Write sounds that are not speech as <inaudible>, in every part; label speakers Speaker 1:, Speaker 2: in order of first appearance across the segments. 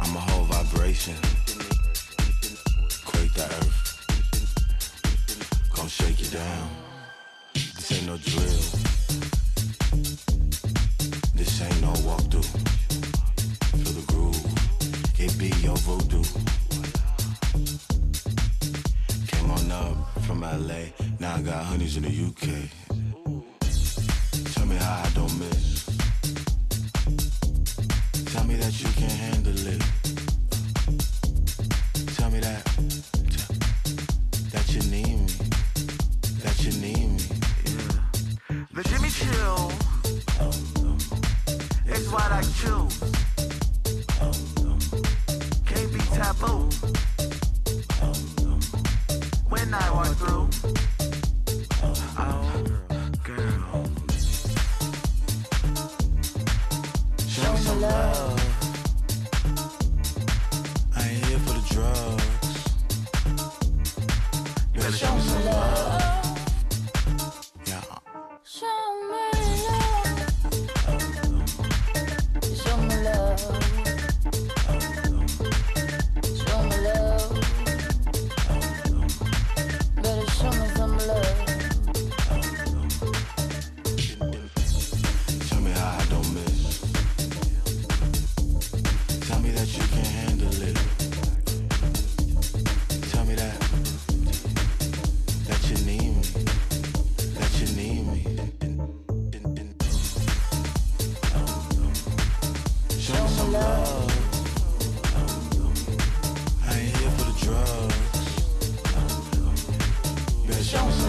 Speaker 1: I'm a whole vibration. Quake the earth. Gonna shake you down. This ain't no drill. This ain't no walkthrough. Feel the groove. It be your voodoo. Came on up from LA, now I got honeys in the UK. Tell me how I don't miss. Me that you can handle it. Tell me that, that you need me, that you need me. Yeah.
Speaker 2: The Jimmy Chill is what I choose.
Speaker 1: Show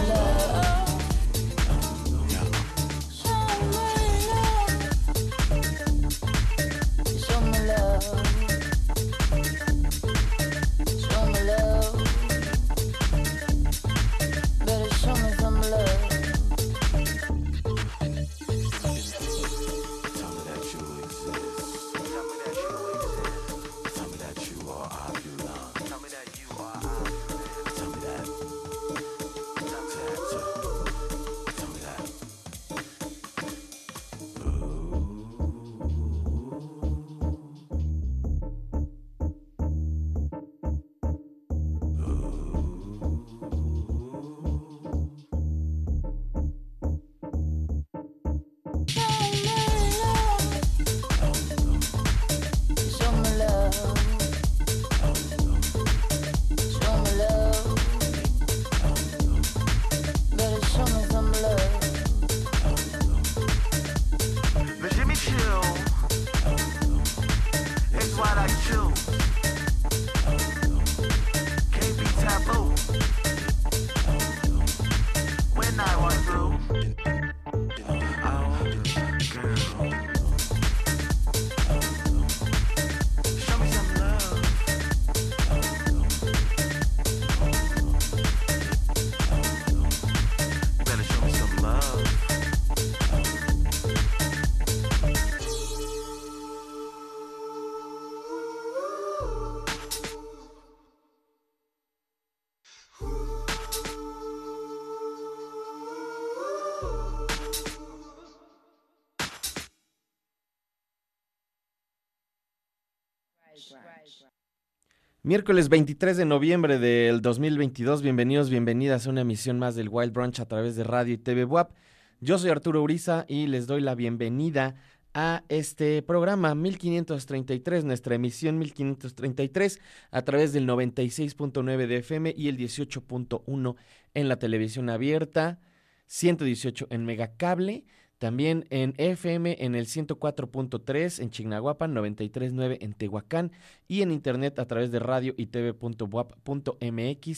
Speaker 3: Miércoles 23 de noviembre del 2022, bienvenidos, bienvenidas a una emisión más del Wild Brunch a través de radio y TV WAP. Yo soy Arturo Uriza y les doy la bienvenida a este programa 1533, nuestra emisión 1533 a través del 96.9 de FM y el 18.1 en la televisión abierta, 118 en Megacable, también en FM en el 104.3 en Chignahuapan, 93.9 en Tehuacán y en internet a través de radio y tv.wap.mx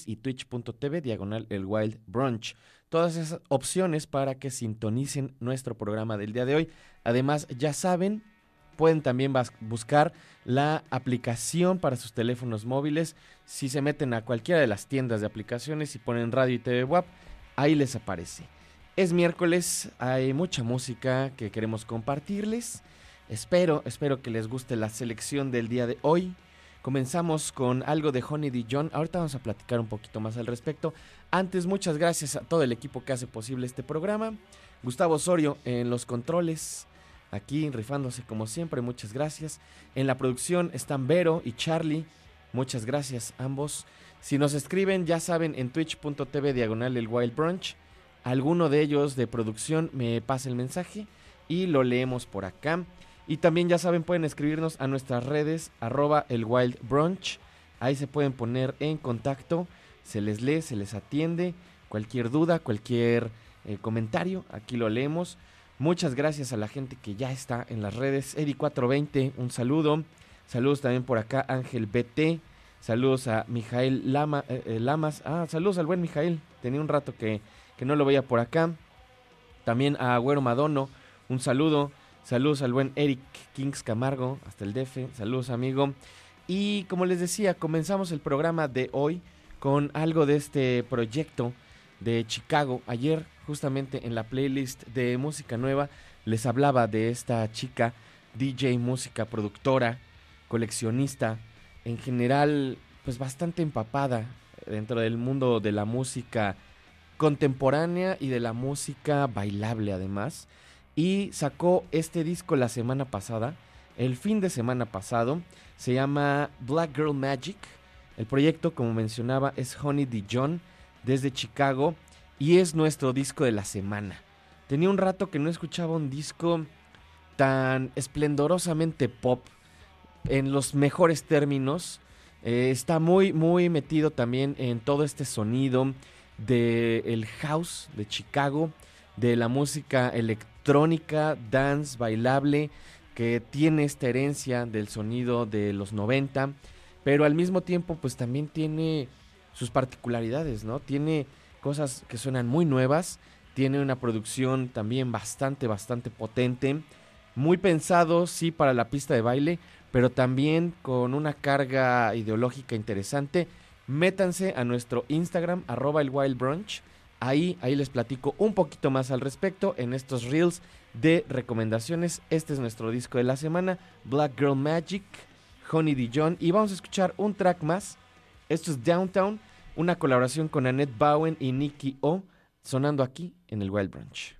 Speaker 3: y twitch.tv diagonal el Wild Brunch. todas esas opciones para que sintonicen nuestro programa del día de hoy. Además, ya saben, pueden también buscar la aplicación para sus teléfonos móviles. Si se meten a cualquiera de las tiendas de aplicaciones y ponen radio y TV WAP, ahí les aparece. Es miércoles, hay mucha música que queremos compartirles. Espero, espero que les guste la selección del día de hoy. Comenzamos con algo de Honey D. John. Ahorita vamos a platicar un poquito más al respecto. Antes, muchas gracias a todo el equipo que hace posible este programa. Gustavo Osorio en los controles, aquí rifándose como siempre, muchas gracias. En la producción están Vero y Charlie, muchas gracias ambos. Si nos escriben, ya saben, en twitch.tv diagonal el Wild Brunch, alguno de ellos de producción me pasa el mensaje y lo leemos por acá. Y también ya saben, pueden escribirnos a nuestras redes, arroba el Wild Brunch. Ahí se pueden poner en contacto, se les lee, se les atiende. Cualquier duda, cualquier eh, comentario, aquí lo leemos. Muchas gracias a la gente que ya está en las redes. Edi420, un saludo. Saludos también por acá, Ángel BT. Saludos a Mijael Lama, eh, eh, Lamas. Ah, saludos al buen Mijael. Tenía un rato que, que no lo veía por acá. También a Agüero Madono, un saludo. Saludos al buen Eric Kings Camargo, hasta el DF. Saludos, amigo. Y como les decía, comenzamos el programa de hoy con algo de este proyecto de Chicago. Ayer, justamente en la playlist de música nueva, les hablaba de esta chica, DJ, música, productora, coleccionista, en general, pues bastante empapada dentro del mundo de la música contemporánea y de la música bailable además. Y sacó este disco la semana pasada, el fin de semana pasado. Se llama Black Girl Magic. El proyecto, como mencionaba, es Honey D. John desde Chicago y es nuestro disco de la semana. Tenía un rato que no escuchaba un disco tan esplendorosamente pop en los mejores términos. Eh, está muy, muy metido también en todo este sonido del el house de Chicago, de la música electrónica, dance, bailable, que tiene esta herencia del sonido de los 90, pero al mismo tiempo pues también tiene sus particularidades, ¿no? Tiene cosas que suenan muy nuevas, tiene una producción también bastante, bastante potente, muy pensado, sí, para la pista de baile, pero también con una carga ideológica interesante. Métanse a nuestro Instagram, arroba el Wild Brunch. Ahí, ahí les platico un poquito más al respecto en estos reels de recomendaciones. Este es nuestro disco de la semana, Black Girl Magic, Honey D. John. Y vamos a escuchar un track más. Esto es Downtown, una colaboración con Annette Bowen y Nicky O, sonando aquí en el Wild Brunch.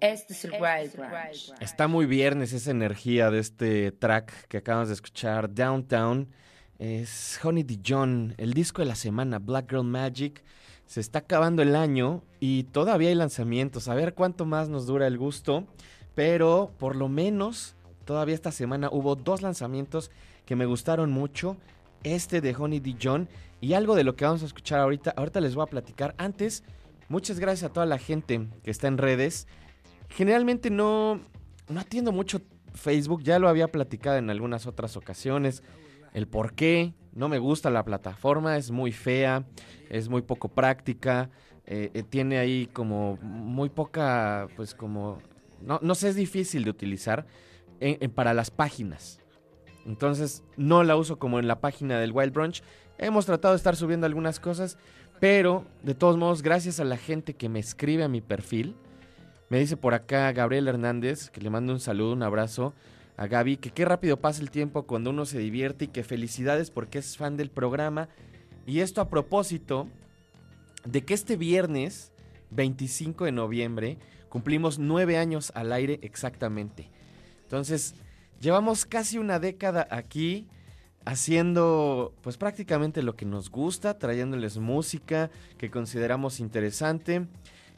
Speaker 4: Este es el Wild Branch.
Speaker 3: Está muy viernes esa energía de este track que acabamos de escuchar, Downtown. Es Honey Dijon, el disco de la semana, Black Girl Magic. Se está acabando el año y todavía hay lanzamientos. A ver cuánto más nos dura el gusto. Pero por lo menos todavía esta semana hubo dos lanzamientos que me gustaron mucho. Este de Honey Dijon y algo de lo que vamos a escuchar ahorita. Ahorita les voy a platicar. Antes, muchas gracias a toda la gente que está en redes. Generalmente no, no atiendo mucho Facebook, ya lo había platicado en algunas otras ocasiones. El por qué, no me gusta la plataforma, es muy fea, es muy poco práctica, eh, eh, tiene ahí como muy poca, pues como, no, no sé, es difícil de utilizar para las páginas. Entonces no la uso como en la página del Wild Brunch. Hemos tratado de estar subiendo algunas cosas, pero de todos modos, gracias a la gente que me escribe a mi perfil, me dice por acá Gabriel Hernández, que le mando un saludo, un abrazo a Gaby, que qué rápido pasa el tiempo cuando uno se divierte y que felicidades porque es fan del programa. Y esto a propósito de que este viernes 25 de noviembre cumplimos nueve años al aire exactamente. Entonces, llevamos casi una década aquí haciendo pues prácticamente lo que nos gusta, trayéndoles música que consideramos interesante.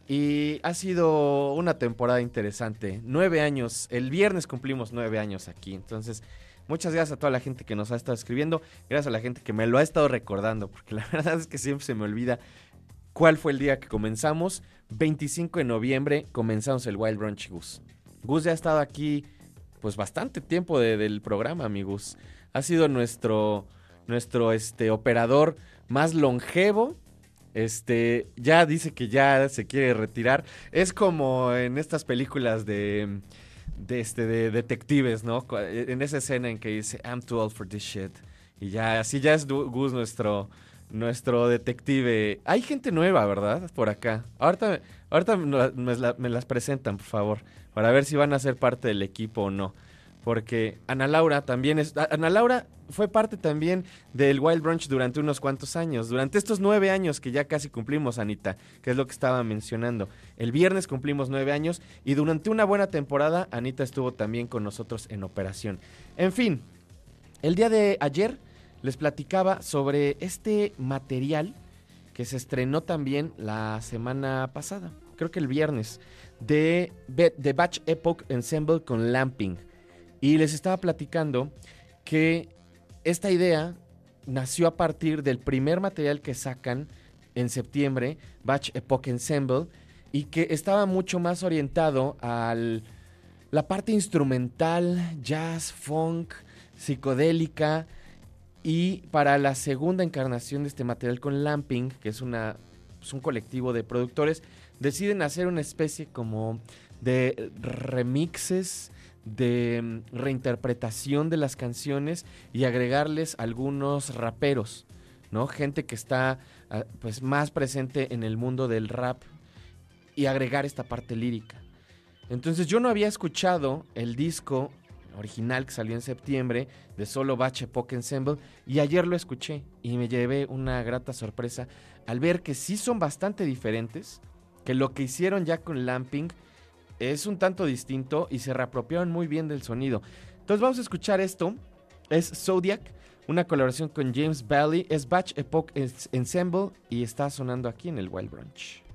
Speaker 3: Y ha sido una temporada interesante. Nueve años. El viernes cumplimos nueve años aquí. Entonces, muchas gracias a toda la gente que nos ha estado escribiendo. Gracias a la gente que me lo ha estado recordando. Porque la <laughs> verdad es que siempre se me olvida cuál fue el día que comenzamos. 25 de noviembre comenzamos el Wild Brunch Gus. Gus ya ha estado aquí pues bastante tiempo de- del programa, mi Gus. Ha sido nuestro, nuestro este, operador más longevo. Este, ya dice que ya se quiere retirar. Es como en estas películas de, este, de detectives, ¿no? Cu- En esa escena en que dice, I'm too old for this shit. Y ya, así ya es Gus nuestro, nuestro detective. Hay gente nueva, ¿verdad? Por acá. Ahorita, ahorita me, me me las presentan, por favor, para ver si van a ser parte del equipo o no. Porque Ana Laura también es... Ana Laura fue parte también del Wild Brunch durante unos cuantos años. Durante estos nueve años que ya casi cumplimos, Anita, que es lo que estaba mencionando. El viernes cumplimos nueve años y durante una buena temporada, Anita estuvo también con nosotros en operación. En fin, el día de ayer les platicaba sobre este material que se estrenó también la semana pasada, creo que el viernes, de, de Batch Epoch Ensemble con Lamping. Y les estaba platicando que esta idea nació a partir del primer material que sacan en septiembre, Batch Epoch Ensemble, y que estaba mucho más orientado a la parte instrumental, jazz, funk, psicodélica. Y para la segunda encarnación de este material con Lamping, que es, una, un colectivo de productores, deciden hacer una especie como de remixes, de mm, reinterpretación de las canciones y agregarles algunos raperos, ¿no? Gente que está ah, pues más presente en el mundo del rap y agregar esta parte lírica. Entonces yo no había escuchado el disco original que salió en septiembre de solo Batch Epoch Ensemble y ayer lo escuché y me llevé una grata sorpresa al ver que sí son bastante diferentes, que lo que hicieron ya con Lamping es un tanto distinto y se reapropiaron muy bien del sonido. Entonces vamos a escuchar esto, es Zodiac, una colaboración con James Bailey, es Batch Epoch Ens- Ensemble y está sonando aquí en el Wild Brunch.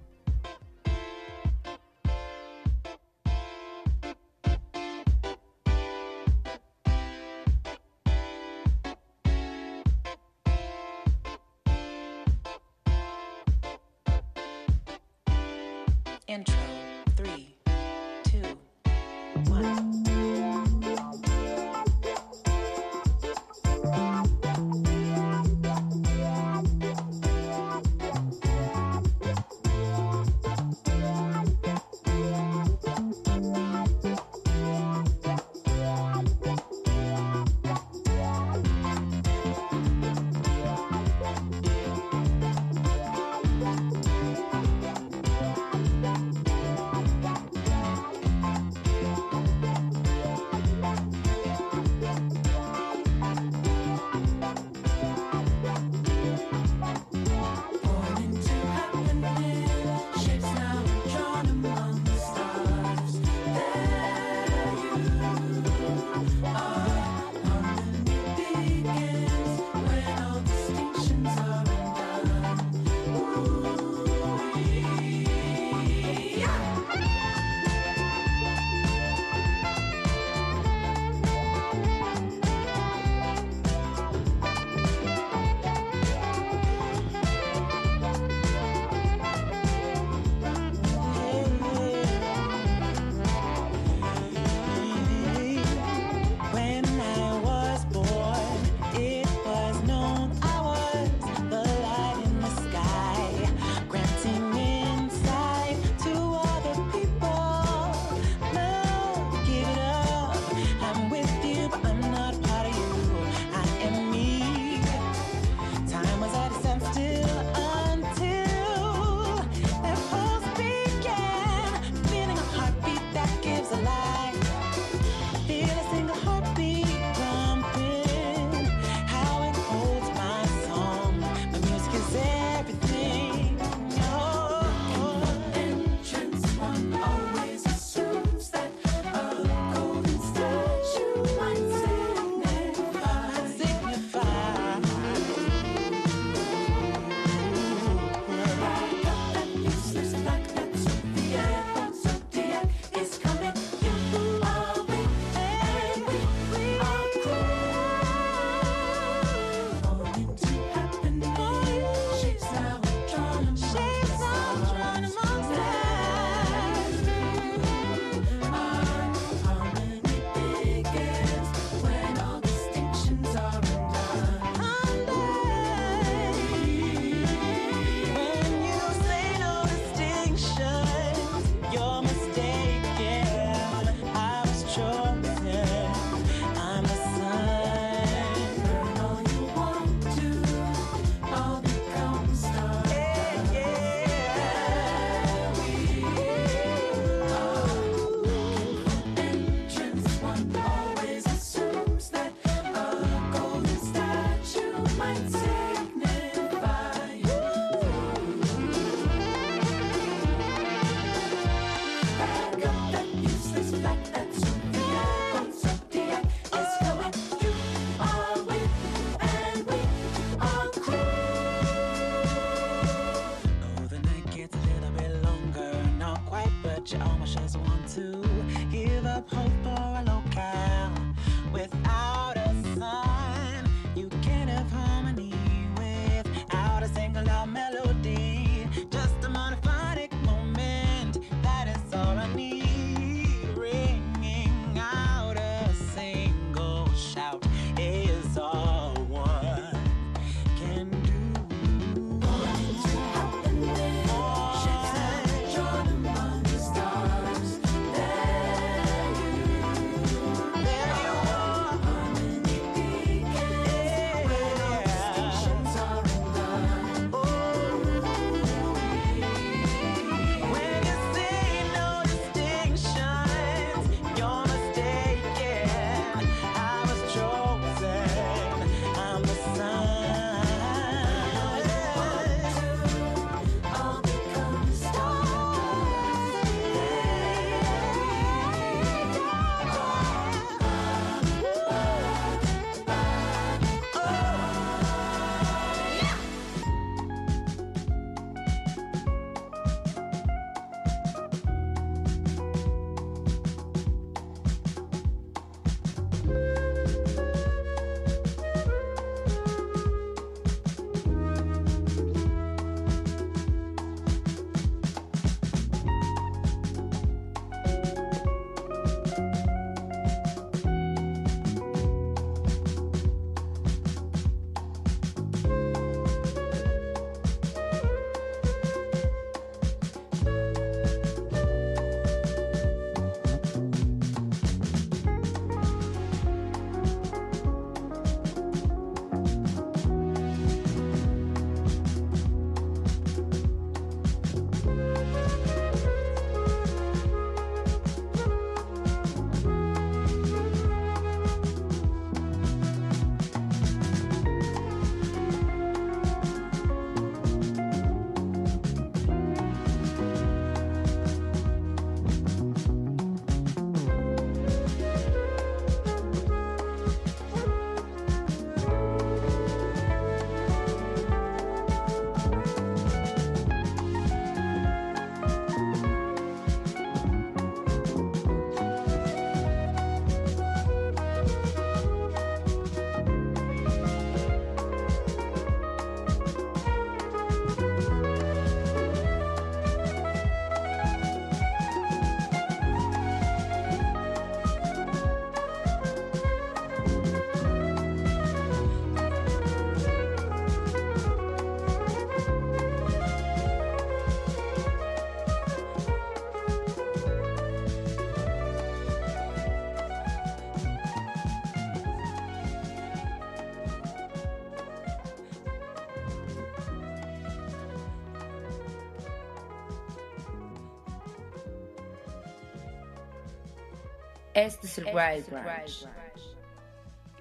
Speaker 4: Este es el Wild Branch.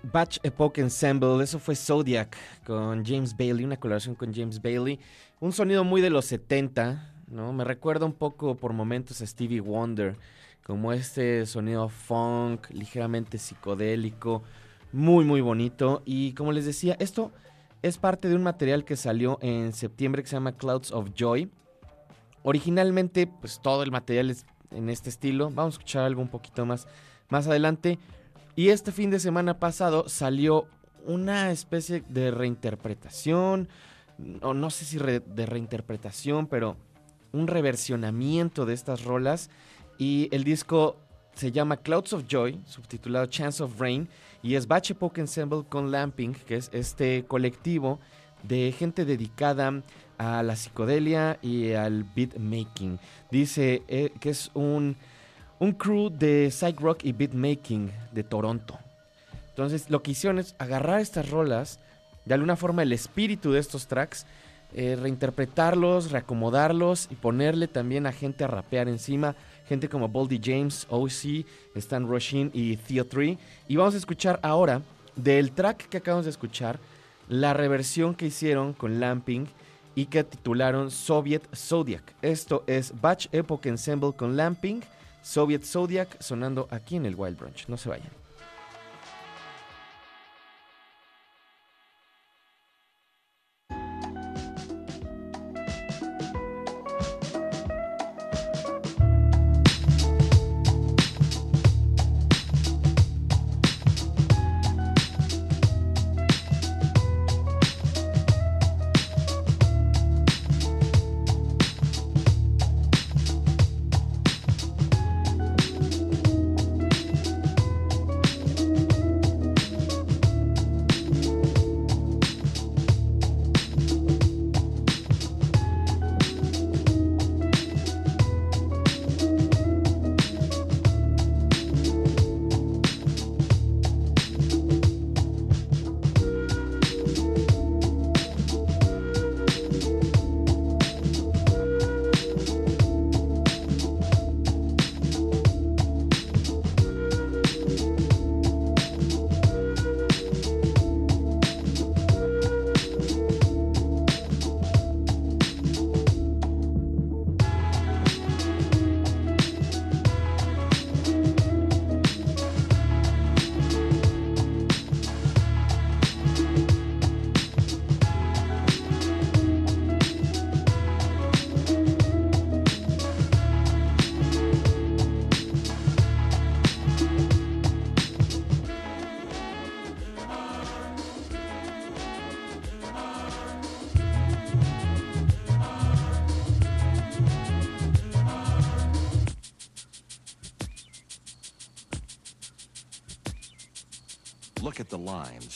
Speaker 3: Batch Epoch Ensemble, eso fue Zodiac con James Bailey, una colaboración con James Bailey. Un sonido muy de los 70, ¿no? Me recuerda un poco por momentos a Stevie Wonder, como este sonido funk, ligeramente psicodélico, muy, muy bonito. Y como les decía, esto es parte de un material que salió en septiembre que se llama Clouds of Joy. Originalmente, pues todo el material es en este estilo. Vamos a escuchar algo un poquito más, más adelante. Y este fin de semana pasado salió una especie de reinterpretación, no sé si de reinterpretación, pero un reversionamiento de estas rolas. Y el disco se llama Clouds of Joy, subtitulado Chance of Rain, y es Batch Epoch Ensemble con Lamping, que es este colectivo de gente dedicada a la psicodelia y al beatmaking. Dice eh, que es un, un crew de psych rock y beatmaking de Toronto. Entonces lo que hicieron es agarrar estas rolas, de alguna forma el espíritu de estos tracks, eh, reinterpretarlos, reacomodarlos y ponerle también a gente a rapear encima. Gente como Boldy James, OC, Stan Roshin y Theo 3. Y vamos a escuchar ahora del track que acabamos de escuchar, la reversión que hicieron con Lamping y que titularon Soviet Zodiac. Esto es Batch Epoch Ensemble con Lamping, Soviet Zodiac, sonando aquí en el Wild Brunch. No se vayan.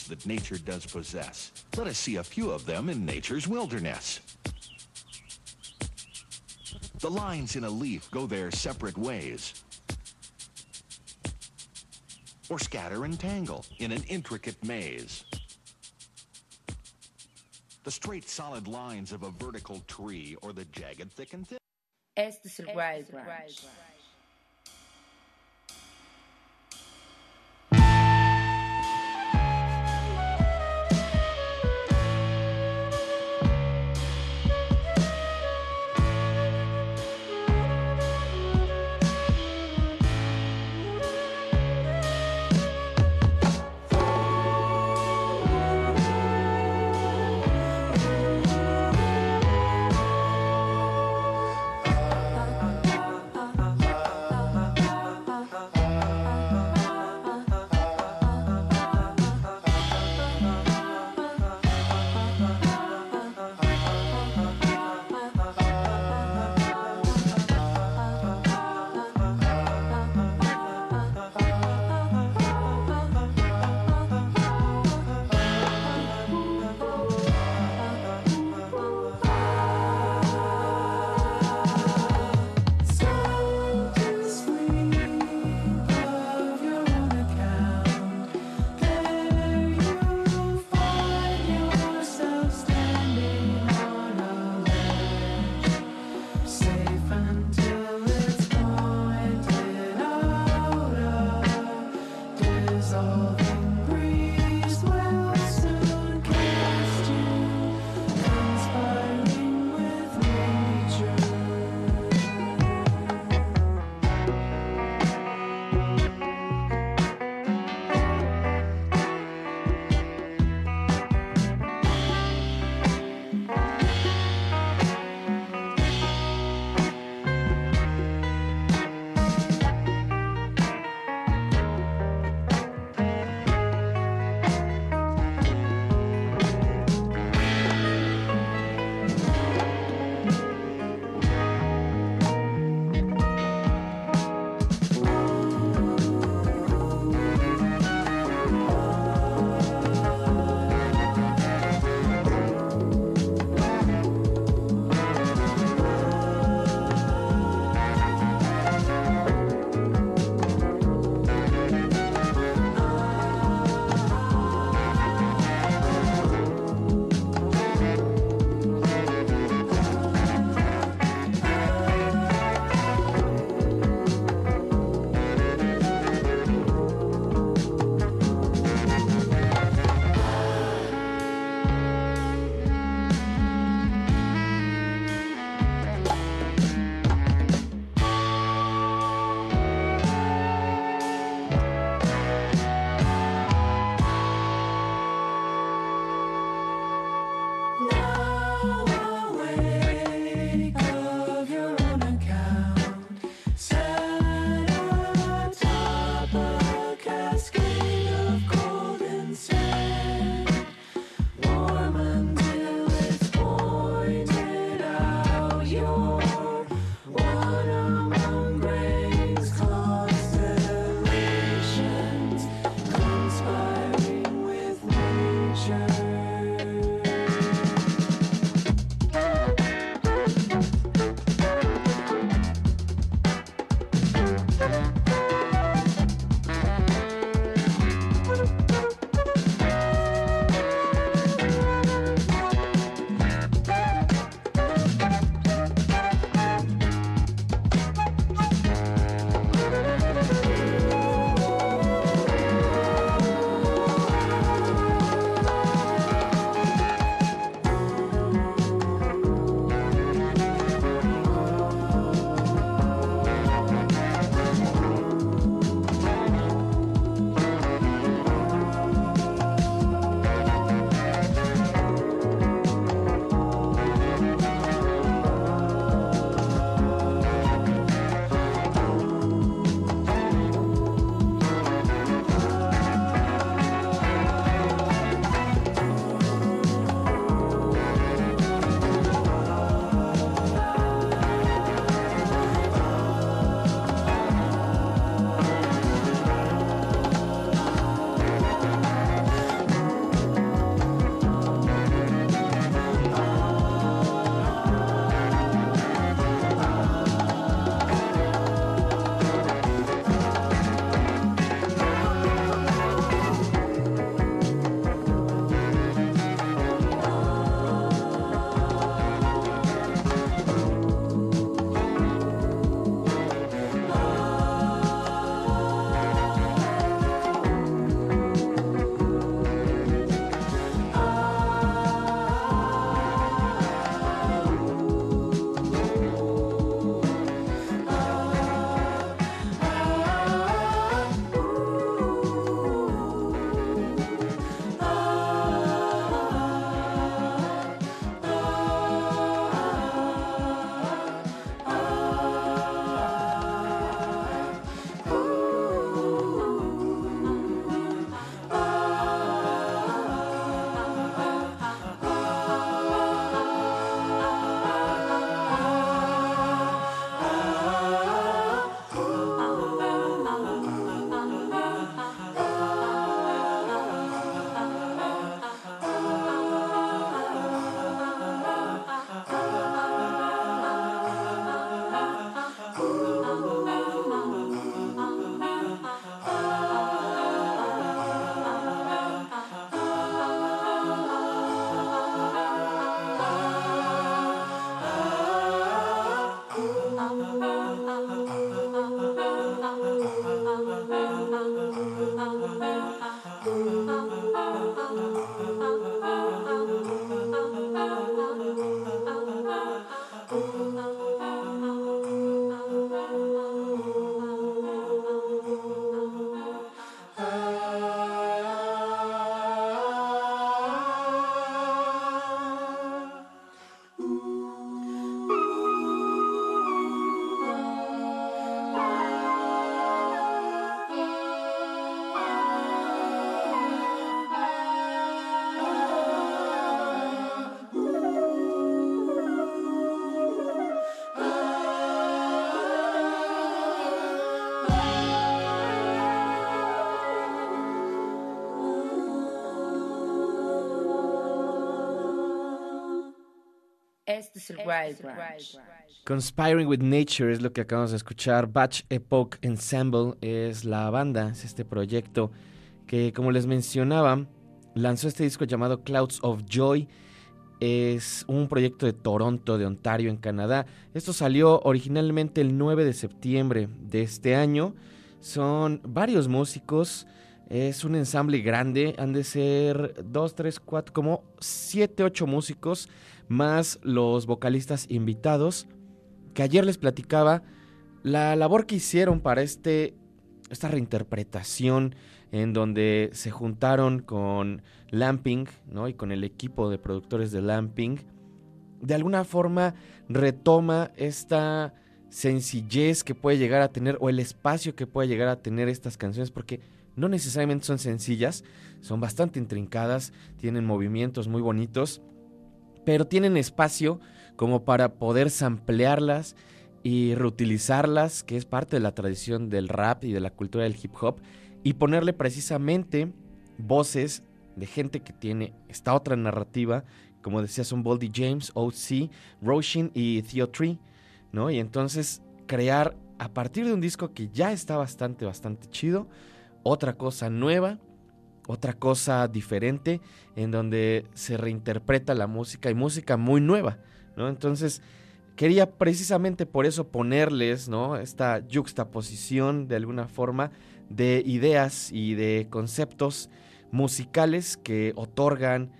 Speaker 5: Lines that nature does possess. Let us see a few of them in nature's wilderness. The lines in a leaf go their separate ways. Or scatter and tangle in an intricate maze. The straight solid lines of a vertical tree or the jagged thick and thin.
Speaker 4: Este es el Wild Branch. Este es el Wild Branch.
Speaker 3: Conspiring with Nature es lo que acabamos de escuchar. Batch Epoch Ensemble es la banda, es este proyecto que, como les mencionaba, lanzó este disco llamado Clouds of Joy. Es un proyecto de Toronto, de Ontario, en Canadá. Esto salió originalmente el 9 de septiembre de este año. Son varios músicos. Es un ensamble grande. Han de ser 2, 3, 4, como 7, 8 músicos, más los vocalistas invitados. Que ayer les platicaba la labor que hicieron para este, esta reinterpretación en donde se juntaron con Lamping ¿no? y con el equipo de productores de Lamping. De alguna forma retoma esta sencillez que puede llegar a tener o el espacio que puede llegar a tener estas canciones porque no necesariamente son sencillas, son bastante intrincadas, tienen movimientos muy bonitos, pero tienen espacio como para poder samplearlas y reutilizarlas, que es parte de la tradición del rap y de la cultura del hip hop, y ponerle precisamente voces de gente que tiene esta otra narrativa, como decía, son Boldy James, OC, Roshin y Theo Tree, ¿no? Y entonces crear a partir de un disco que ya está bastante, bastante chido, otra cosa nueva, otra cosa diferente, en donde se reinterpreta la música y música muy nueva, ¿no? Entonces, quería precisamente por eso ponerles, ¿no? Esta juxtaposición de alguna forma de ideas y de conceptos musicales que otorgan,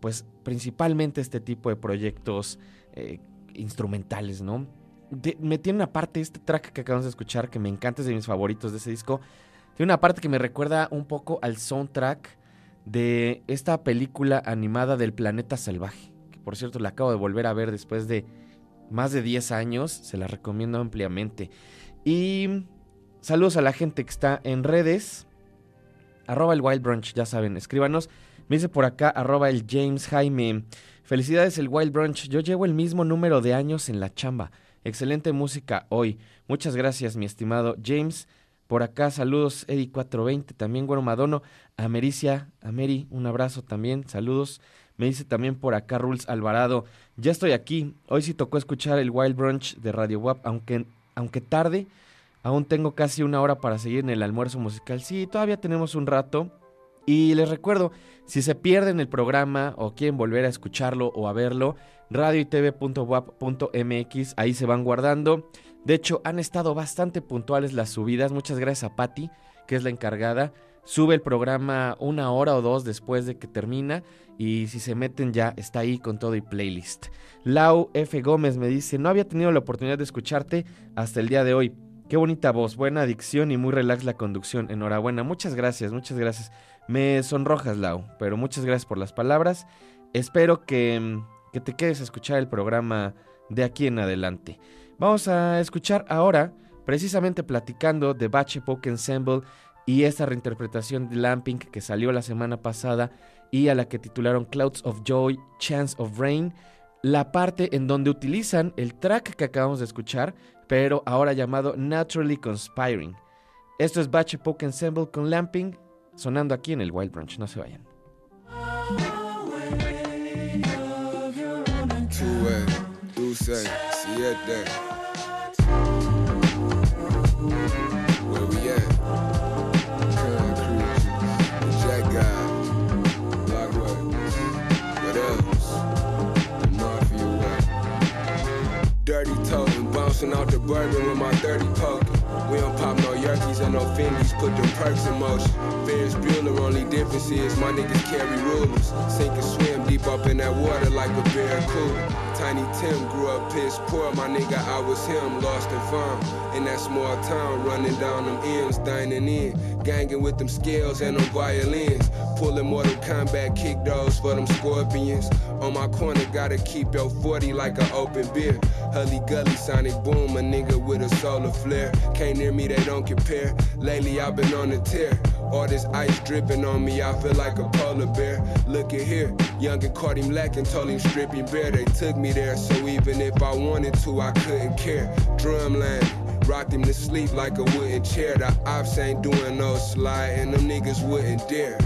Speaker 3: pues, principalmente este tipo de proyectos eh, instrumentales, ¿no? Me tiene una parte, este track que acabamos de escuchar, que me encanta, es de mis favoritos de ese disco, tiene una parte que me recuerda un poco al soundtrack de esta película animada del planeta salvaje, que por cierto la acabo de volver a ver después de más de 10 años, se la recomiendo ampliamente. Y saludos a la gente que está en redes, arroba el Wild Brunch, ya saben, escríbanos. Me dice por acá, arroba el James Jaime. Felicidades el Wild Brunch, yo llevo el mismo número de años en la chamba. Excelente música hoy. Muchas gracias, mi estimado James. Por acá, saludos, Eddie420, también Güero Madono, a Mericia, a Mary, un abrazo también, saludos. Me dice también por acá Rules Alvarado, ya estoy aquí, hoy sí tocó escuchar el Wild Brunch de Radio WAP, aunque, aunque tarde, aún tengo casi una hora para seguir en el almuerzo musical. Sí, todavía tenemos un rato. Y les recuerdo, si se pierden el programa o quieren volver a escucharlo o a verlo, radioitv.wap.mx, ahí se van guardando. De hecho, han estado bastante puntuales las subidas. Muchas gracias a Patti, que es la encargada. Sube el programa una hora o dos después de que termina. Y si se meten ya, está ahí con todo y playlist. Lau F. Gómez me dice, no había tenido la oportunidad de escucharte hasta el día de hoy. Qué bonita voz, buena adicción y muy relax la conducción. Enhorabuena, muchas gracias, muchas gracias. Me sonrojas, Lau, pero muchas gracias por las palabras. Espero que, mm, que te quedes a escuchar el programa de aquí en adelante. Vamos a escuchar ahora, precisamente platicando de Batch Epoch Ensemble y esta reinterpretación de Lamping que salió la semana pasada y a la que titularon Clouds of Joy, Chance of Rain, la parte en donde utilizan el track que acabamos de escuchar, pero ahora llamado Naturally Conspiring. Esto es Batch Epoch Ensemble con Lamping, sonando aquí en el Wild Branch, no se vayan.
Speaker 6: Way, Dulce, Siete. Where we at? Concrete, Jack God, Blockway. What else? The Mafia way. Dirty toting, bouncing out the bourbon with my dirty poking. We don't pop no Yerkees and no Fendi's, put them perks in motion. Ferris Bueller, only difference is my niggas carry rulers. Sink and swim deep up in that water like a barracuda. Tiny Tim grew up piss poor, my nigga, I was him, lost and found. In that small town, running down them ends, dining in. Ganging with them scales and them violins. Pulling Mortal Kombat kick those for them scorpions. On my corner, gotta keep your 40 like an open beer. Hully Gully, Sonic Boom, a nigga with a solar flare. Can't near me, they don't compare. Lately, I've been on a tear. All this ice dripping on me, I feel like a polar bear. Look at here, young and caught him lacking, told him stripping bare. They took me there, so even if I wanted to, I couldn't care. Drumline. Rocked him to sleep like a wooden chair. The ops ain't doing no slide, and them niggas wouldn't dare.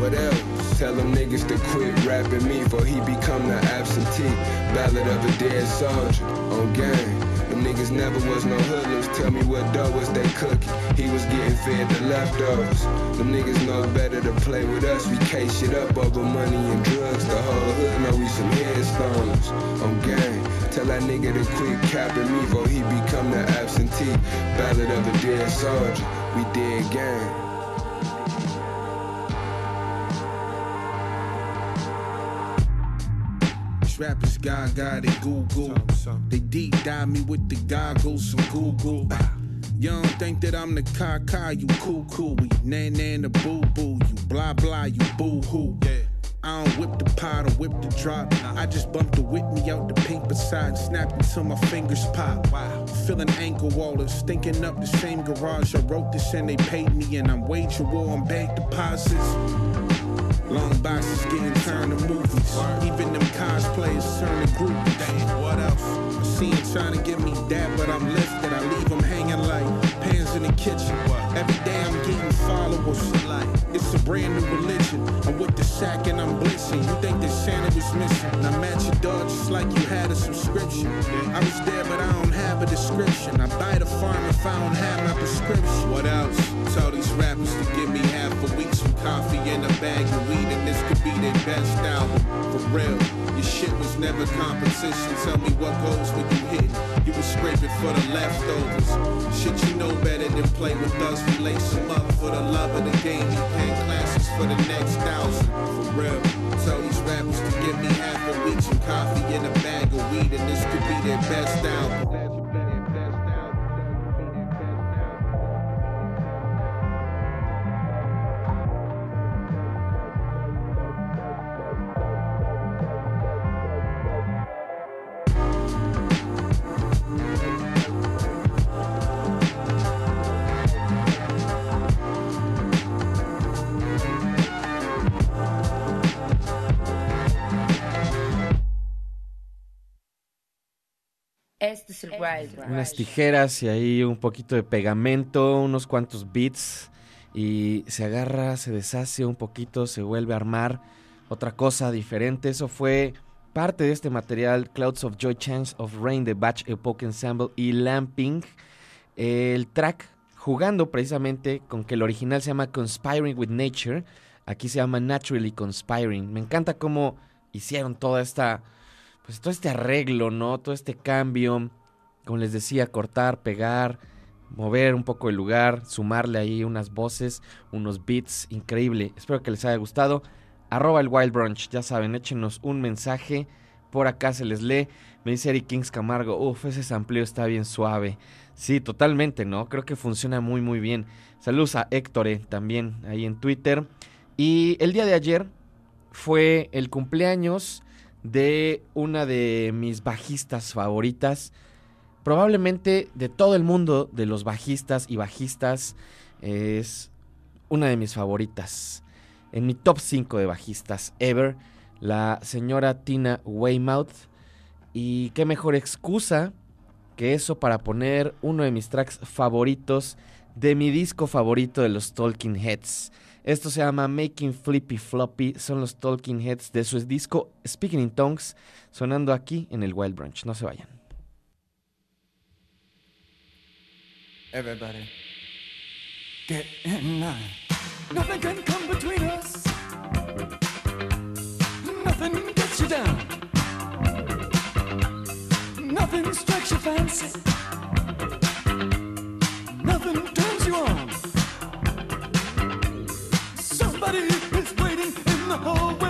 Speaker 6: What else? Tell them niggas to quit rapping me for he become the absentee. Ballad of a dead soldier on gang. Niggas never was no hoodlums. Tell me what dough was they cooking. He was getting fed the leftovers. Them niggas know better to play with us. We case shit up over money and drugs. The whole hood know we some headstoners on gang. Tell that nigga to quit capping me for he become the absentee. Ballad of a dead soldier. We dead gang.
Speaker 7: Rappers gaga, they Google. They deep dive me with the goggles from Google. You don't think that I'm the caca, you cool cool. We nan nan the boo boo, you blah blah, you boo hoo. I don't whip the pot or whip the drop. I just bump the Whitney out the pink beside and snap until my fingers pop. Feeling ankle wallers, stinking up the same garage. I wrote this and they paid me, and I'm waging war on bank deposits. Long boxes getting turned to movies. Even them cosplayers turn to groupies. Damn, what else? I see him trying to give me that, but I'm lifted. I leave him hanging like pans in the kitchen. Every day I'm getting followers. Like It's a brand new religion. I'm with the sack and I'm blitzing. You think that Santa was missing? I'm at your door just like you had a subscription. I was there, but I don't have a description. I buy the farm if I don't have my prescription. What else? Tell these rappers to give me half a week, some coffee and a bag this could be their best album. For real, your shit was never competition. Tell me what goes when you hit. You was scraping for the leftovers. Shit, you know better than play with us. We lace up for the love of the game. We paying classes for the next thousand. For real, tell these rappers to give me half a week, some coffee and a bag of weed, and this could be their best album.
Speaker 3: Unas tijeras y ahí un poquito de pegamento, unos cuantos beats y se agarra, se deshace un poquito, se vuelve a armar otra cosa diferente. Eso fue parte de este material, Clouds of Joy, Chance of Rain, The Batch Epoch Ensemble y Lamping. El track jugando precisamente con que el original se llama Conspiring with Nature, aquí se llama Naturally Conspiring. Me encanta cómo hicieron toda esta pues todo este arreglo, ¿no? Todo este cambio, como les decía, cortar, pegar, mover un poco el lugar, sumarle ahí unas voces, unos beats, increíble. Espero que les haya gustado. Arroba el Wild Brunch, ya saben, échenos un mensaje. Por acá se les lee. Me dice Eric Kings Camargo, uff, ese sampleo está bien suave. Sí, totalmente, ¿no? Creo que funciona muy, muy bien. Saludos a Héctore también ahí en Twitter. Y el día de ayer fue el cumpleaños de una de mis bajistas favoritas. Probablemente de todo el mundo de los bajistas y bajistas es una de mis favoritas. En mi top 5 de bajistas ever, la señora Tina Weymouth. Y qué mejor excusa que eso para poner uno de mis tracks favoritos de mi disco favorito de los Talking Heads. Esto se llama Making Flippy Floppy. Son los Talking Heads de su disco Speaking in Tongues, sonando aquí en el Wild Branch. No se vayan.
Speaker 8: Everybody, get in line. Nothing can come between us. Nothing gets you down. Nothing strikes your fancy. Nothing turns you on. Somebody is waiting in the hallway.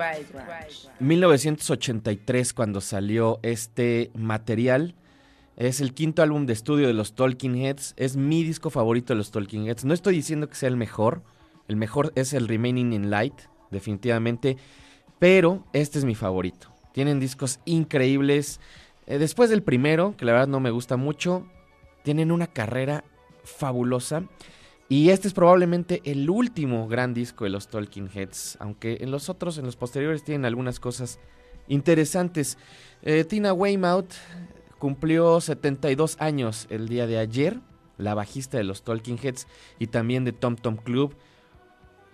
Speaker 4: Este es el Wild Branch.
Speaker 3: 1983 cuando salió este material. Es el quinto álbum de estudio de los Talking Heads. Es mi disco favorito de los Talking Heads. No estoy diciendo que sea el mejor. El mejor es el Remaining in Light, definitivamente. Pero este es mi favorito. Tienen discos increíbles. Eh, después del primero, que la verdad no me gusta mucho, tienen una carrera fabulosa. Y este es probablemente el último gran disco de los Talking Heads, aunque en los otros, en los posteriores, tienen algunas cosas interesantes. Eh, Tina Weymouth cumplió 72 años el día de ayer, la bajista de los Talking Heads y también de Tom Tom Club.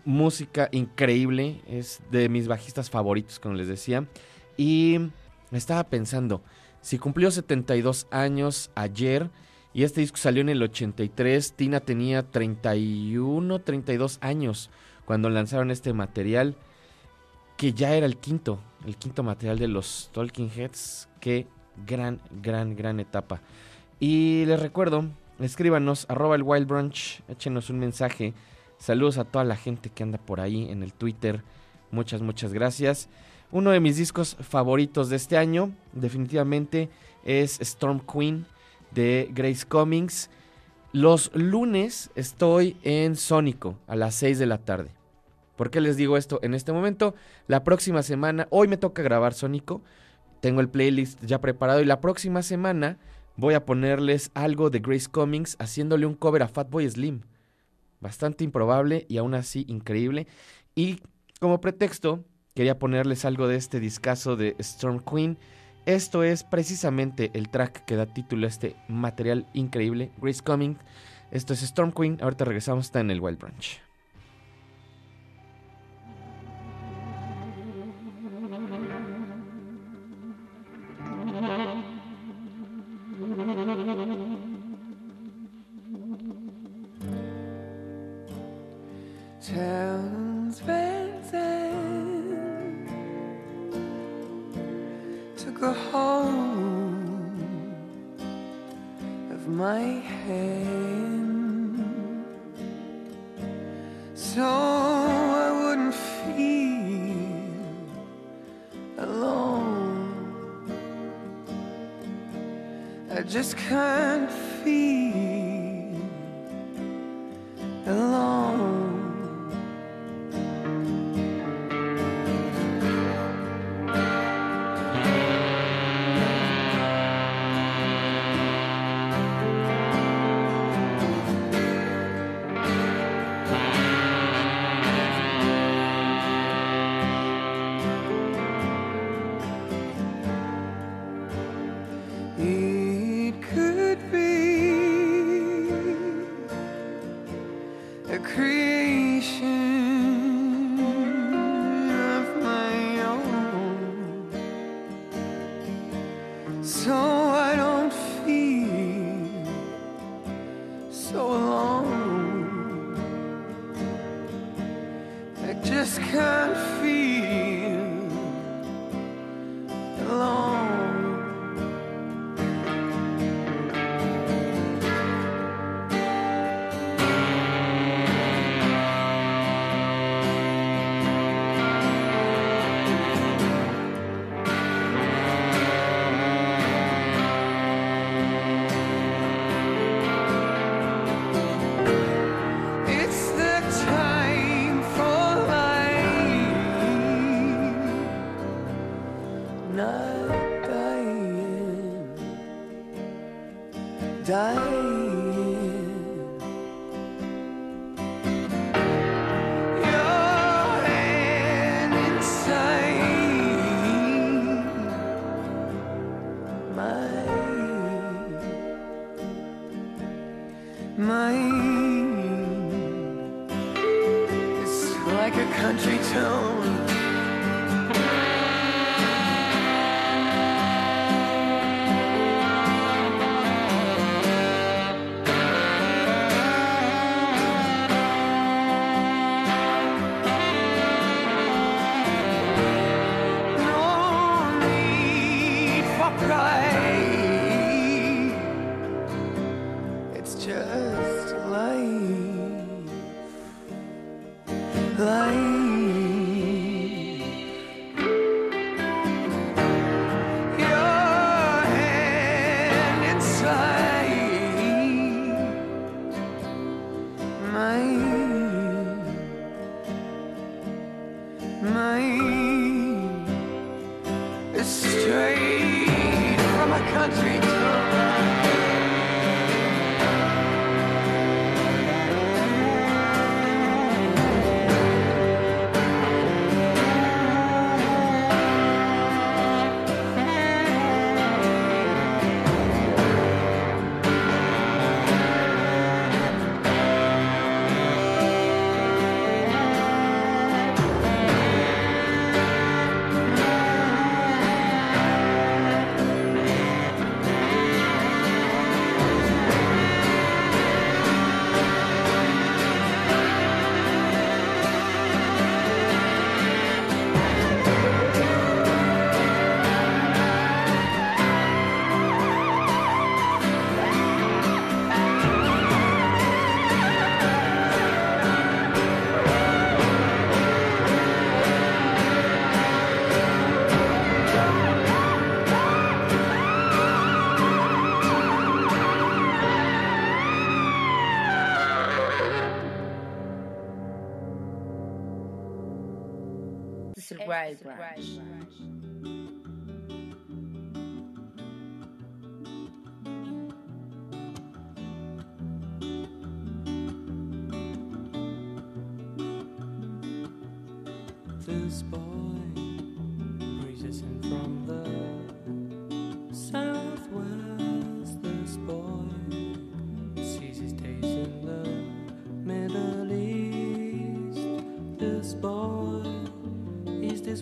Speaker 3: Música increíble, es de mis bajistas favoritos, como les decía. Y estaba pensando, si cumplió 72 años ayer, y este disco salió en el 83. Tina tenía 31, 32 años cuando lanzaron este material, que ya era el quinto, el quinto material de los Talking Heads. Qué gran, gran, gran etapa. Y les recuerdo, escríbanos, arroba el Wild Brunch, échenos un mensaje. Saludos a toda la gente que anda por ahí en el Twitter. Muchas, muchas gracias. Uno de mis discos favoritos de este año, definitivamente, es Storm Queen de Grace Cummings. Los lunes estoy en Sónico a las 6 de la tarde. ¿Por qué les digo esto en este momento? La próxima semana, hoy me toca grabar Sónico. Tengo el playlist ya preparado y la próxima semana voy a ponerles algo de Grace Cummings haciéndole un cover a Fatboy Slim. Bastante improbable y aún así increíble. Y como pretexto, quería ponerles algo de este discazo de Storm Queen. Esto es precisamente el track que da título a este material increíble, Grace Coming. Esto es Storm Queen. Ahorita regresamos, está en el Wild Branch.
Speaker 9: Mine. It's like a country tune.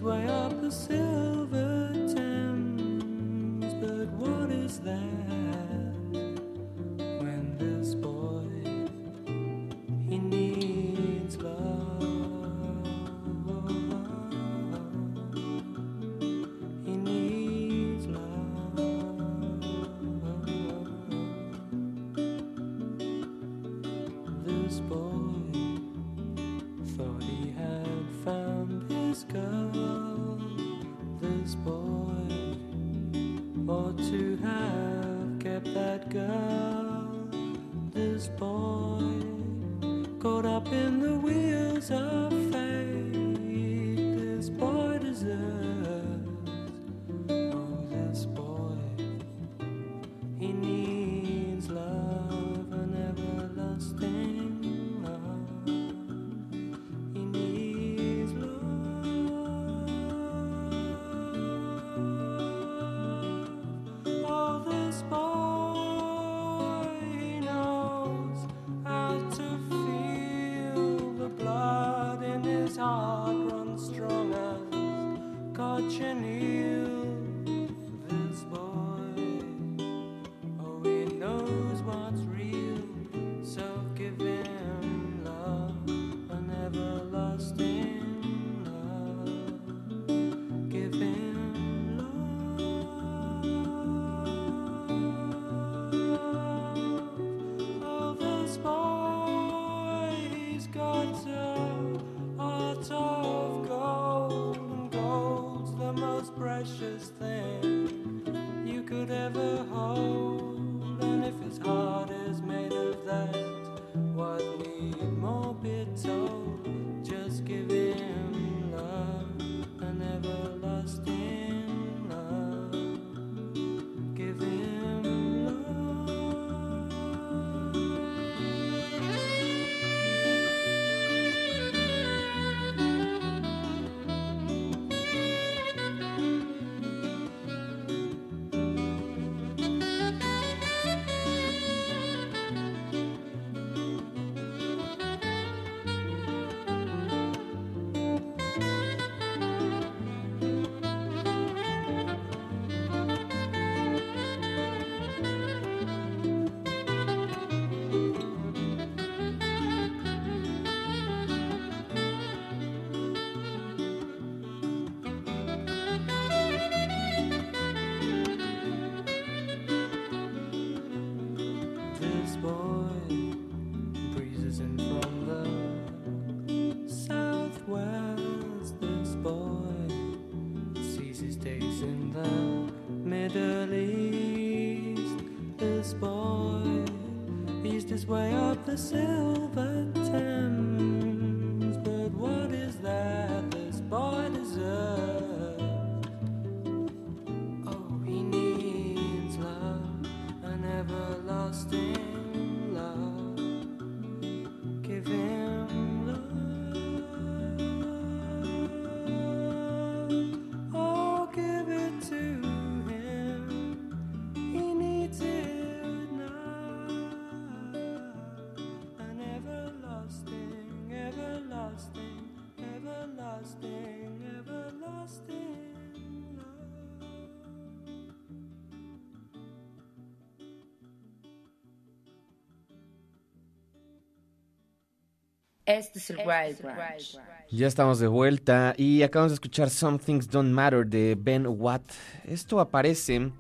Speaker 10: Way up the the Silver
Speaker 4: Este es el Wild Branch.
Speaker 3: Ya estamos de vuelta y acabamos de escuchar Some Things Don't Matter de Ben Watt. Esto aparece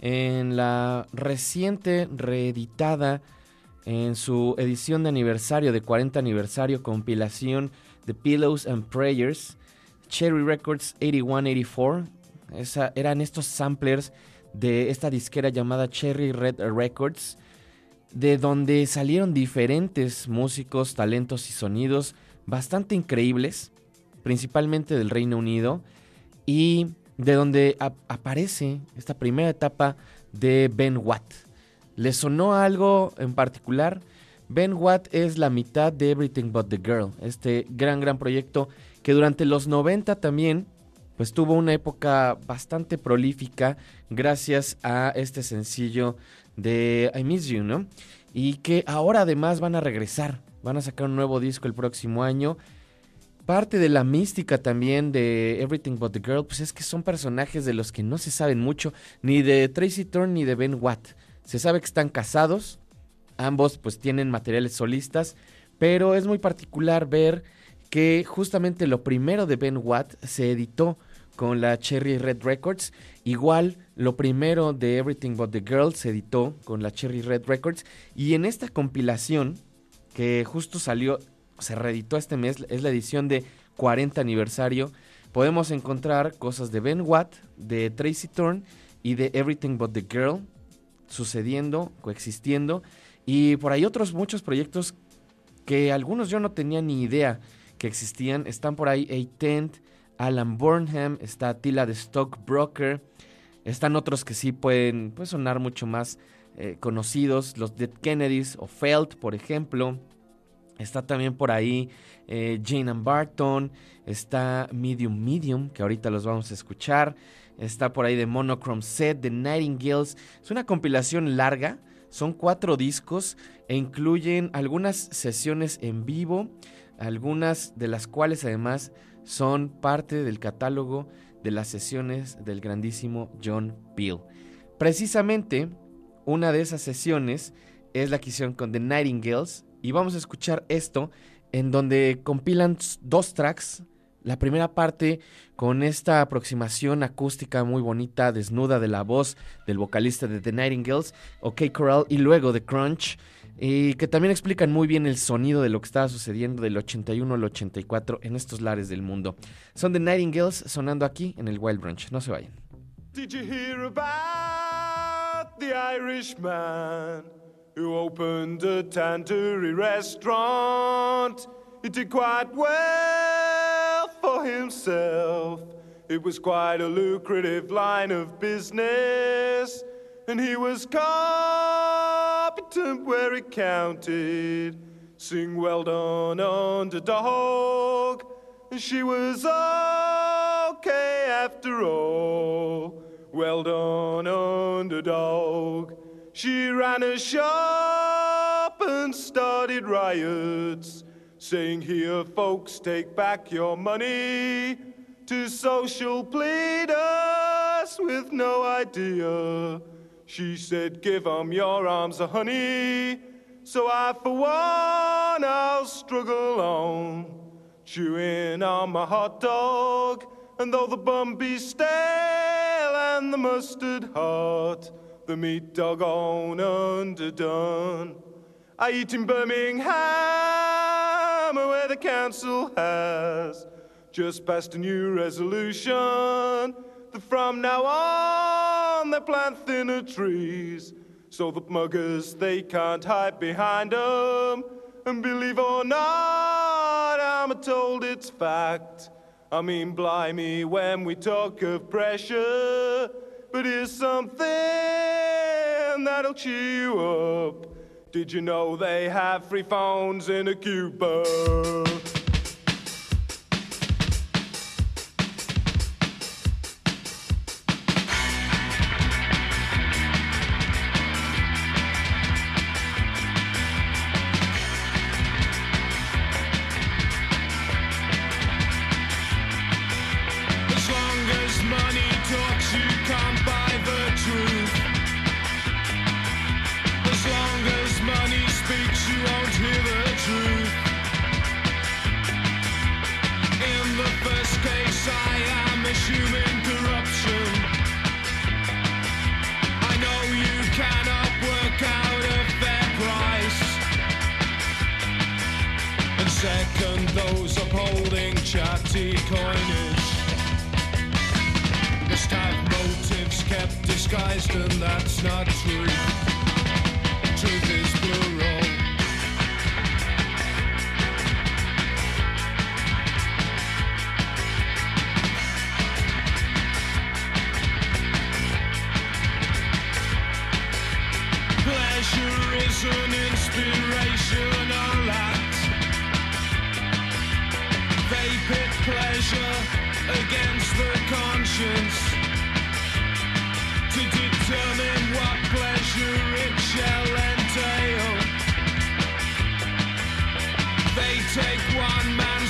Speaker 3: en la reciente reeditada en su edición de aniversario, de 40 aniversario, compilación de Pillows and Prayers, Cherry Records 8184. Esa, eran estos samplers de esta disquera llamada Cherry Red Records, de donde salieron diferentes músicos, talentos y sonidos bastante increíbles, principalmente del Reino Unido, y de donde ap- aparece esta primera etapa de Ben Watt. ¿Le sonó algo en particular? Ben Watt es la mitad de Everything But the Girl, este gran, gran proyecto que durante los 90 también pues tuvo una época bastante prolífica gracias a este sencillo de I Miss You, ¿no? Y que ahora además van a regresar, van a sacar un nuevo disco el próximo año. Parte de la mística también de Everything But the Girl, pues es que son personajes de los que no se saben mucho, ni de Tracy Thorn ni de Ben Watt. Se sabe que están casados, ambos pues tienen materiales solistas, pero es muy particular ver que justamente lo primero de Ben Watt se editó con la Cherry Red Records. Igual lo primero de Everything But the Girl se editó con la Cherry Red Records. Y en esta compilación que justo salió, se reeditó este mes, es la edición de 40 aniversario, podemos encontrar cosas de Ben Watt, de Tracy Thorn y de Everything But the Girl sucediendo, coexistiendo. Y por ahí otros muchos proyectos que algunos yo no tenía ni idea que existían. Están por ahí A-Tent, Alan Burnham, está Tila de Stockbroker. Están otros que sí pueden, pueden sonar mucho más eh, conocidos, los Dead Kennedys o Felt, por ejemplo. Está también por ahí eh, Jane and Barton. Está Medium Medium, que ahorita los vamos a escuchar. Está por ahí de Monochrome Set, de Nightingales. Es una compilación larga. Son cuatro discos e incluyen algunas sesiones en vivo, algunas de las cuales además son parte del catálogo de las sesiones del grandísimo John Peel. Precisamente una de esas sesiones es la que con The Nightingales y vamos a escuchar esto en donde compilan dos tracks. La primera parte con esta aproximación acústica muy bonita, desnuda de la voz del vocalista de The Nightingales, OK Corral, y luego de Crunch, y que también explican muy bien el sonido de lo que estaba sucediendo del 81 al 84 en estos lares del mundo. Son The Nightingales sonando aquí en el Wild Brunch. No se vayan.
Speaker 11: Did you hear about the Irishman who opened a tandoori restaurant? He did quite well for himself. It was quite a lucrative line of business, and he was competent where it counted. Sing well done, underdog. And she was okay after all. Well done, underdog. She ran a shop and started riots, saying, Here, folks, take back your money to social pleaders with no idea. She said, Give 'em your arms, honey. So I, for one, I'll struggle on, chewing on my hot dog. And though the bun be stale and the mustard hot, the meat dog on underdone. I eat in Birmingham, where the council has just passed a new resolution that from now on they plant thinner trees so the muggers they can't hide behind them. And believe or not, I'm told it's fact. I mean, blimey, when we talk of pressure, but here's something that'll cheer you up. Did you know they have free phones in a Cuba?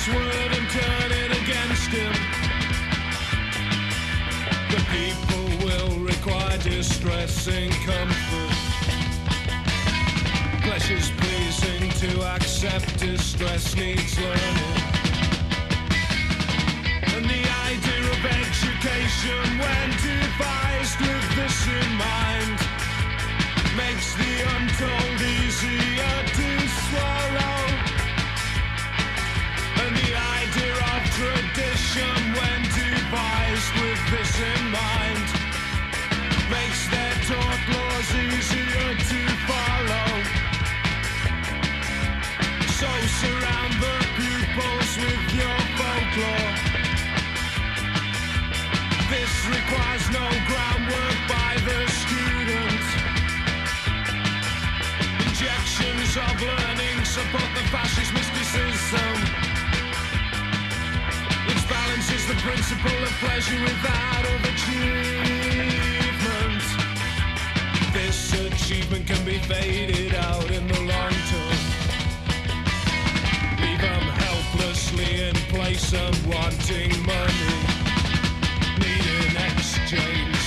Speaker 12: One word and turn it against him. The people will require distressing comfort. Pleasure's pleasing to accept, distress needs learning. And the idea of education, when devised with this in mind, makes the untold easier Of learning support the fascist mysticism. Which balances the principle of pleasure without achievement. This achievement can be faded out in the long term. Leave them helplessly in place of wanting money. Need an exchange.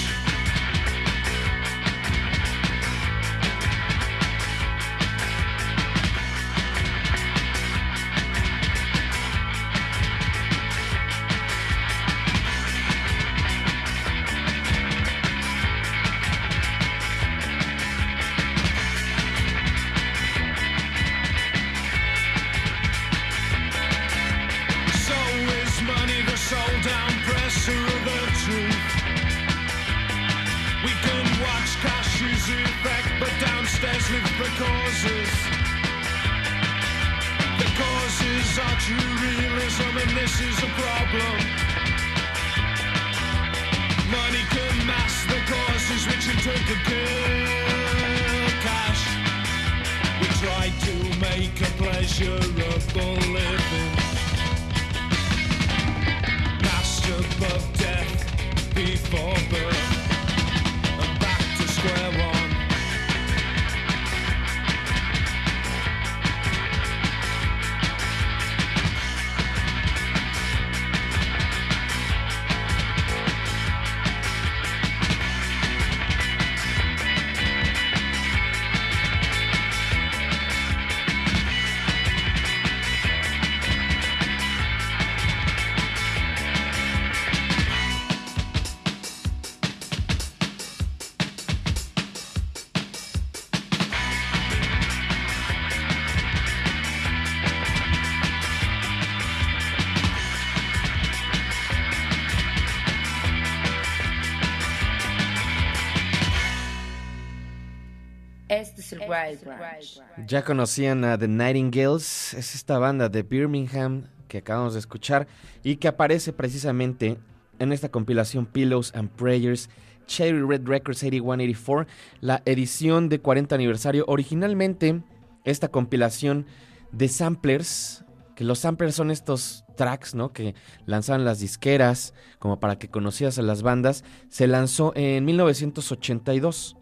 Speaker 4: Branch.
Speaker 3: Ya conocían a The Nightingales, es esta banda de Birmingham que acabamos de escuchar y que aparece precisamente en esta compilación Pillows and Prayers Cherry Red Records 8184, la edición de 40 aniversario. Originalmente, esta compilación de samplers, que los samplers son estos tracks, ¿no? Que lanzaban las disqueras como para que conocieras a las bandas, se lanzó en 1982.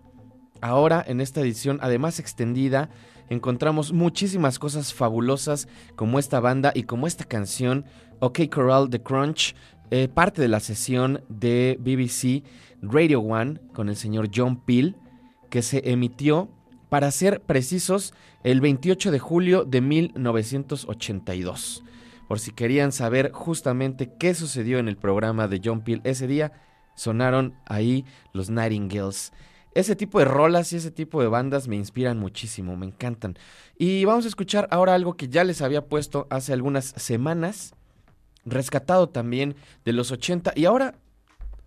Speaker 3: Ahora, en esta edición, además extendida, encontramos muchísimas cosas fabulosas como esta banda y como esta canción, OK Corral The Crunch, eh, parte de la sesión de BBC Radio One con el señor John Peel, que se emitió, para ser precisos, el 28 de julio de 1982. Por si querían saber justamente qué sucedió en el programa de John Peel ese día, sonaron ahí los Nightingales.
Speaker 13: Ese tipo de rolas y ese tipo de bandas me inspiran muchísimo, me encantan. Y vamos a escuchar ahora algo que ya les había puesto hace algunas semanas, rescatado también de los 80 y ahora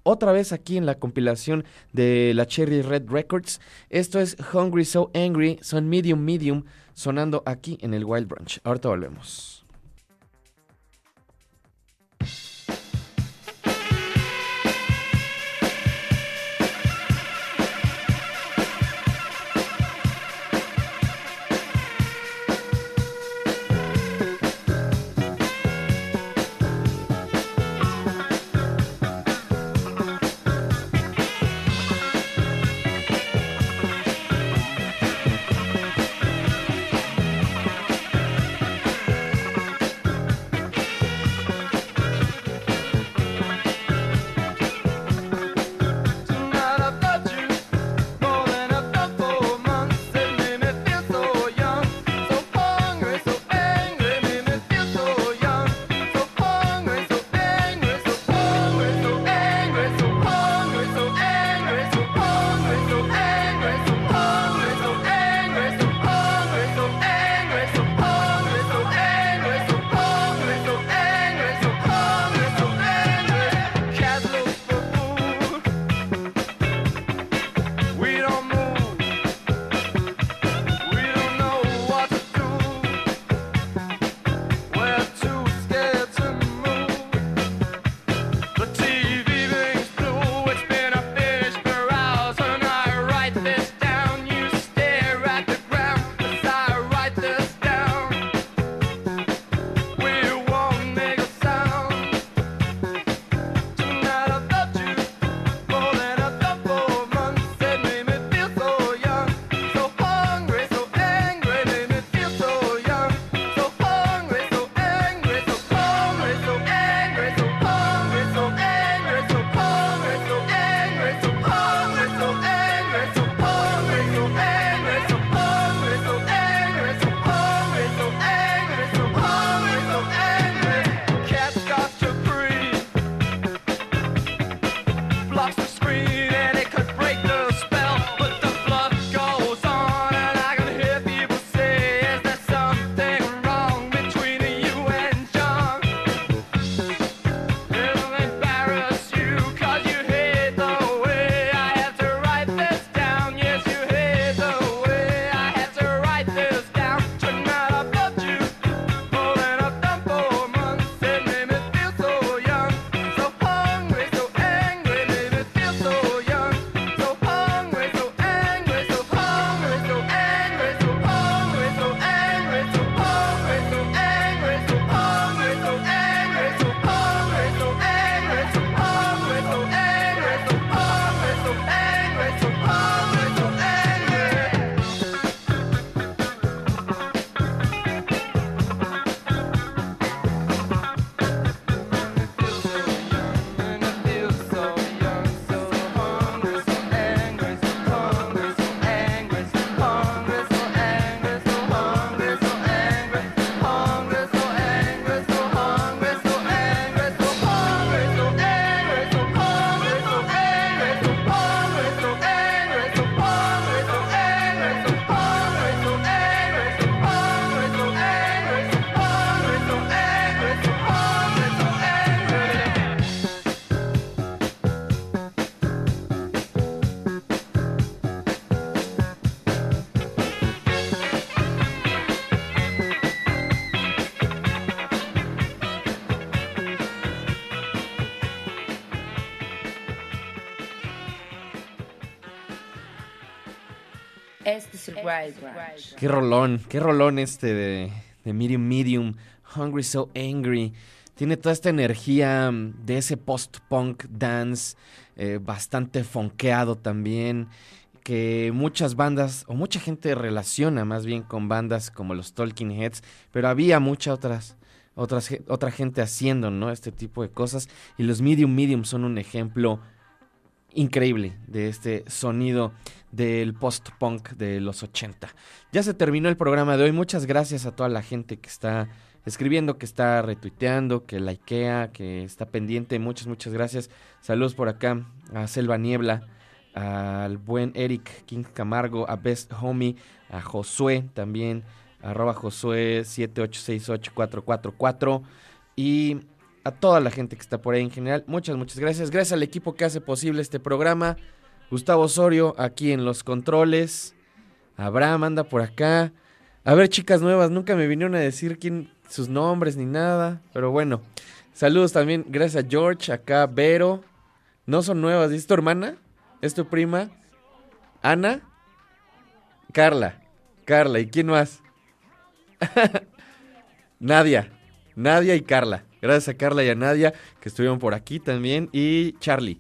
Speaker 13: otra vez aquí en la compilación de la Cherry Red Records. Esto es Hungry So Angry, son Medium Medium, sonando aquí en el Wild Branch. Ahorita volvemos. Qué rolón, qué rolón este de, de Medium Medium, Hungry So Angry. Tiene toda esta energía de ese post-punk dance, eh, bastante fonqueado también, que muchas bandas, o mucha gente relaciona más bien con bandas como los Talking Heads, pero había muchas otras, otras, otra gente haciendo, ¿no? Este tipo de cosas, y los Medium Medium son un ejemplo increíble de este sonido del post-punk de los 80. Ya se terminó el programa de hoy. Muchas gracias a toda la gente que está escribiendo, que está retuiteando, que likea, que está pendiente. Muchas, muchas gracias. Saludos por acá a Selva Niebla,
Speaker 3: al buen Eric King Camargo, a Best Homie, a Josué también, arroba Josué 7868444 y a toda la gente que está por ahí en general. Muchas, muchas gracias. Gracias al equipo que hace posible este programa. Gustavo Osorio aquí en los controles. Abraham anda por acá. A ver, chicas nuevas, nunca me vinieron a decir quién, sus nombres ni nada. Pero bueno, saludos también. Gracias a George, acá Vero. No son nuevas, ¿es tu hermana? ¿Es tu prima? ¿Ana? Carla. Carla, ¿y quién más? <laughs> Nadia. Nadia y Carla. Gracias a Carla y a Nadia que estuvieron por aquí también. Y Charlie.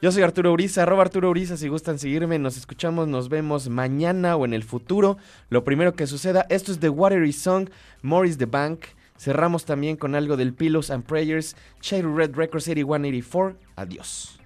Speaker 3: Yo soy Arturo Uriza, arroba Arturo Uriza si gustan seguirme. Nos escuchamos, nos vemos mañana o en el futuro. Lo primero que suceda, esto es The Watery Song, Morris the Bank. Cerramos también con algo del Pillows and Prayers, Cherry Red Records 8184. Adiós.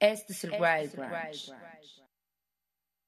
Speaker 4: Este es el Wild Branch.